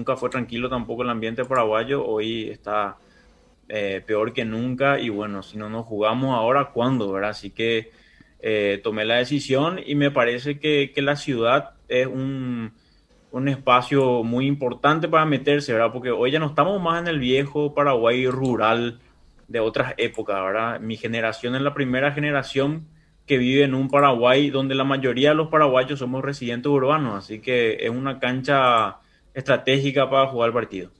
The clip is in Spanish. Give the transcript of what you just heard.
nunca fue tranquilo tampoco el ambiente paraguayo, hoy está eh, peor que nunca y bueno, si no nos jugamos ahora, ¿cuándo? ¿verdad? Así que eh, tomé la decisión y me parece que, que la ciudad es un, un, espacio muy importante para meterse, ¿verdad? Porque hoy ya no estamos más en el viejo Paraguay rural de otras épocas, ¿verdad? Mi generación es la primera generación que vive en un Paraguay donde la mayoría de los paraguayos somos residentes urbanos, así que es una cancha estratégica para jugar partido.